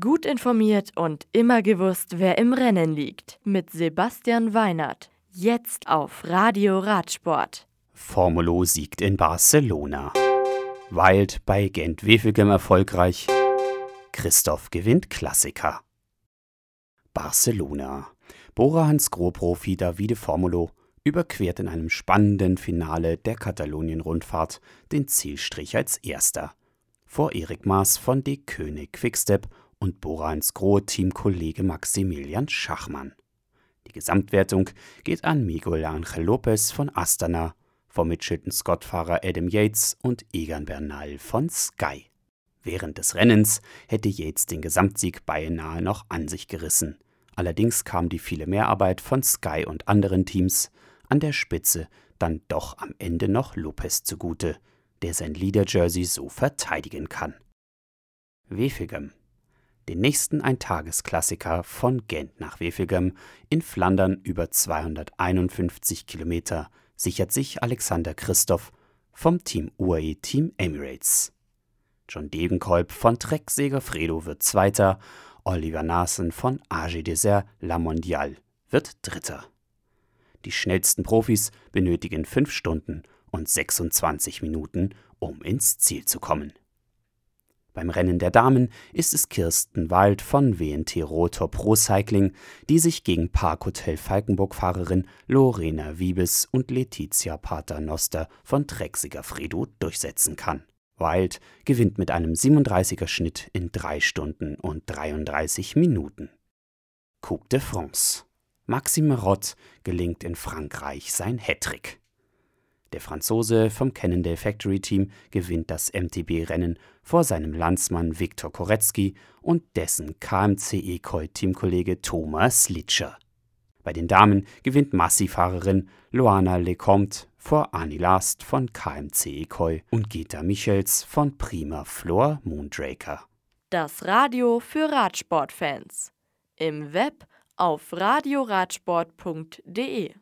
Gut informiert und immer gewusst, wer im Rennen liegt. Mit Sebastian Weinert. Jetzt auf Radio Radsport. Formulo siegt in Barcelona. Wild bei Gent-Wevelgem erfolgreich. Christoph gewinnt Klassiker. Barcelona. Bora Hans Groh-Profi Davide Formulo überquert in einem spannenden Finale der Katalonien-Rundfahrt den Zielstrich als Erster. Vor Erik Maas von De König Quickstep und Borans Grohe Teamkollege Maximilian Schachmann. Die Gesamtwertung geht an Miguel Angel Lopez von Astana, vom Mitchelton Scott-Fahrer Adam Yates und Egan Bernal von Sky. Während des Rennens hätte Yates den Gesamtsieg beinahe noch an sich gerissen. Allerdings kam die viele Mehrarbeit von Sky und anderen Teams an der Spitze dann doch am Ende noch Lopez zugute, der sein Leader-Jersey so verteidigen kann. Wevelgem den nächsten Eintagesklassiker von Gent nach Wevelgem in Flandern über 251 Kilometer sichert sich Alexander Christoph vom Team UAE Team Emirates. John Degenkolb von Trek Segafredo wird Zweiter, Oliver Nassen von AG Desert La Mondiale wird Dritter. Die schnellsten Profis benötigen 5 Stunden und 26 Minuten, um ins Ziel zu kommen. Beim Rennen der Damen ist es Kirsten Wald von WNT Rotor Pro Cycling, die sich gegen Parkhotel Falkenburg-Fahrerin Lorena Wiebes und Letizia Paternoster von Trexiger Fredo durchsetzen kann. Wild gewinnt mit einem 37er Schnitt in 3 Stunden und 33 Minuten. Coupe de France. Maxime Rott gelingt in Frankreich sein Hattrick. Der Franzose vom Cannondale Factory Team gewinnt das MTB-Rennen vor seinem Landsmann Viktor Korecki und dessen KMC Ekoi-Teamkollege Thomas Litscher. Bei den Damen gewinnt Massi-Fahrerin Loana Lecomte vor Annie Last von KMC Ekoi und Gita Michels von Prima Floor Moondraker. Das Radio für Radsportfans. Im Web auf radioradsport.de